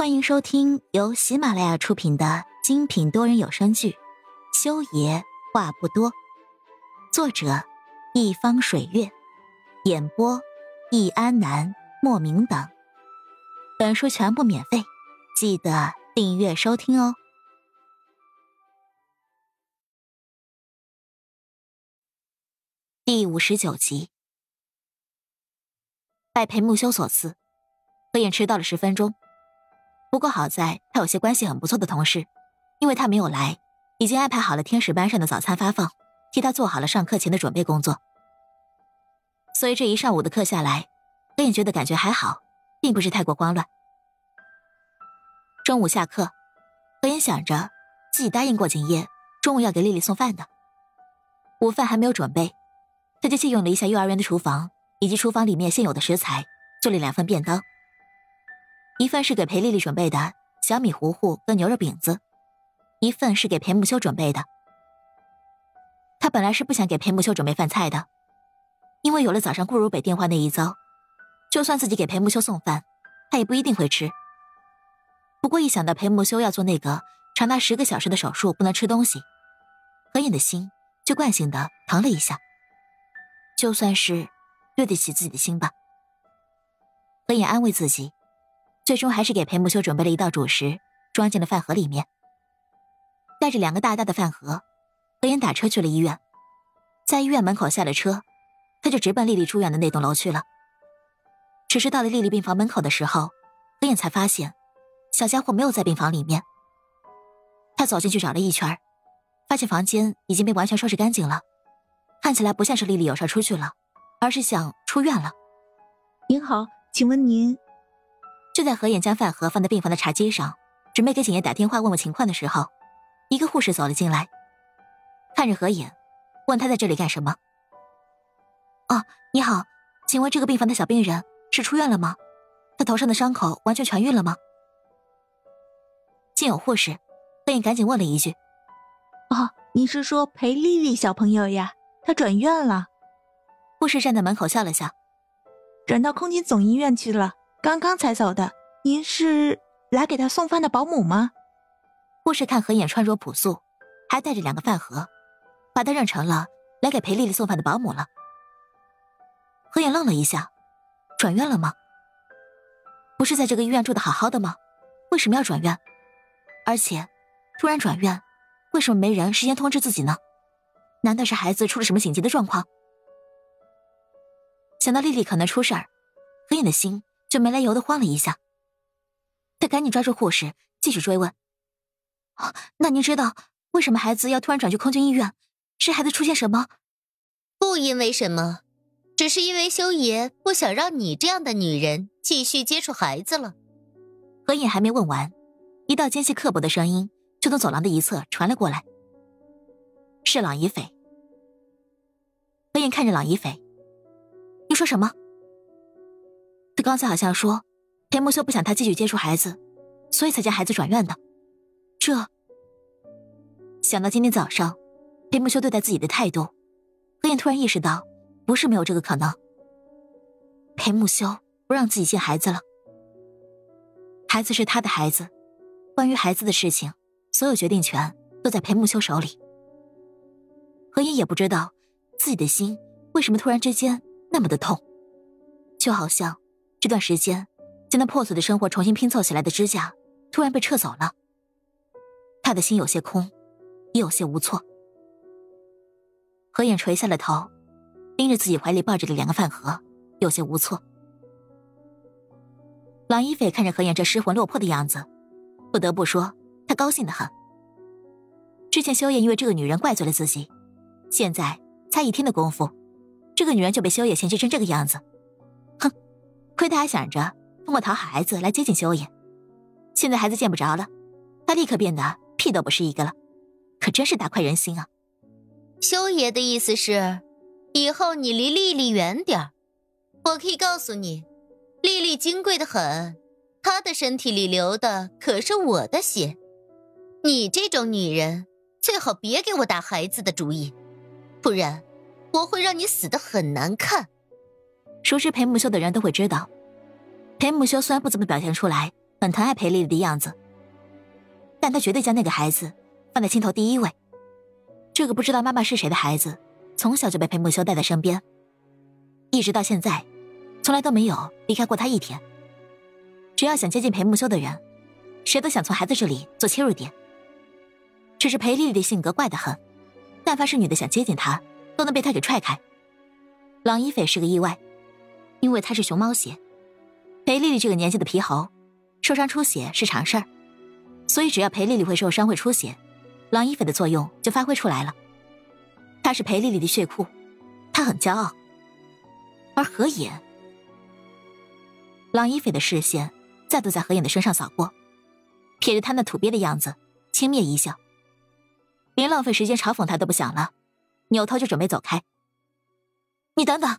欢迎收听由喜马拉雅出品的精品多人有声剧《修爷话不多》，作者：一方水月，演播：易安南、莫名等。本书全部免费，记得订阅收听哦。第五十九集，拜裴木修所赐，何眼迟到了十分钟。不过好在他有些关系很不错的同事，因为他没有来，已经安排好了天使班上的早餐发放，替他做好了上课前的准备工作。所以这一上午的课下来，何眼觉得感觉还好，并不是太过慌乱。中午下课，何眼想着自己答应过景叶，中午要给丽丽送饭的。午饭还没有准备，他就借用了一下幼儿园的厨房以及厨房里面现有的食材，做了两份便当。一份是给裴丽丽准备的小米糊糊跟牛肉饼子，一份是给裴木修准备的。他本来是不想给裴木修准备饭菜的，因为有了早上顾如北电话那一遭，就算自己给裴木修送饭，他也不一定会吃。不过一想到裴木修要做那个长达十个小时的手术，不能吃东西，何影的心就惯性的疼了一下。就算是对得起自己的心吧，何影安慰自己。最终还是给裴木修准备了一道主食，装进了饭盒里面。带着两个大大的饭盒，何言打车去了医院。在医院门口下了车，他就直奔丽丽住院的那栋楼去了。只是到了丽丽病房门口的时候，何眼才发现小家伙没有在病房里面。他走进去找了一圈，发现房间已经被完全收拾干净了，看起来不像是丽丽有事出去了，而是想出院了。您好，请问您？就在何眼将饭盒放在病房的茶几上，准备给景烨打电话问问情况的时候，一个护士走了进来，看着何眼，问他在这里干什么。哦，你好，请问这个病房的小病人是出院了吗？他头上的伤口完全痊愈了吗？见有护士，何眼赶紧问了一句：“哦，你是说裴丽丽小朋友呀？她转院了。”护士站在门口笑了笑：“转到空军总医院去了。”刚刚才走的，您是来给他送饭的保姆吗？护士看何眼穿着朴素，还带着两个饭盒，把他认成了来给裴丽丽送饭的保姆了。何眼愣了一下，转院了吗？不是在这个医院住的好好的吗？为什么要转院？而且，突然转院，为什么没人事先通知自己呢？难道是孩子出了什么紧急的状况？想到丽丽可能出事儿，何眼的心。就没来由的慌了一下，他赶紧抓住护士，继续追问：“哦，那您知道为什么孩子要突然转去空军医院？是孩子出现什么？不因为什么，只是因为修爷不想让你这样的女人继续接触孩子了。”何影还没问完，一道尖细刻薄的声音就从走廊的一侧传了过来：“是朗逸斐。”何影看着朗逸斐：“你说什么？”他刚才好像说，裴木修不想他继续接触孩子，所以才将孩子转院的。这想到今天早上裴木修对待自己的态度，何燕突然意识到，不是没有这个可能。裴木修不让自己见孩子了，孩子是他的孩子，关于孩子的事情，所有决定权都在裴木修手里。何燕也不知道自己的心为什么突然之间那么的痛，就好像。这段时间，将那破碎的生活重新拼凑起来的支架，突然被撤走了。他的心有些空，也有些无措。何眼垂下了头，盯着自己怀里抱着的两个饭盒，有些无措。郎一斐看着何眼这失魂落魄的样子，不得不说，他高兴的很。之前修野因为这个女人怪罪了自己，现在才一天的功夫，这个女人就被修野嫌弃成这个样子。哼亏他还想着通过讨好孩子来接近修野，现在孩子见不着了，他立刻变得屁都不是一个了，可真是大快人心啊！修爷的意思是，以后你离丽丽远点儿。我可以告诉你，丽丽金贵的很，她的身体里流的可是我的血。你这种女人，最好别给我打孩子的主意，不然我会让你死的很难看。熟知裴木修的人都会知道，裴木修虽然不怎么表现出来，很疼爱裴丽丽的样子，但他绝对将那个孩子放在心头第一位。这个不知道妈妈是谁的孩子，从小就被裴木修带在身边，一直到现在，从来都没有离开过他一天。只要想接近裴木修的人，谁都想从孩子这里做切入点。只是裴丽丽的性格怪得很，但凡是女的想接近她，都能被他给踹开。郎一斐是个意外，因为他是熊猫血。裴丽丽这个年纪的皮猴，受伤出血是常事儿，所以只要裴丽丽会受伤会出血，郎一斐的作用就发挥出来了。他是裴丽丽的血库，他很骄傲。而何影，郎一斐的视线再度在何影的身上扫过，瞥着他那土鳖的样子，轻蔑一笑，连浪费时间嘲讽他都不想了，扭头就准备走开。你等等。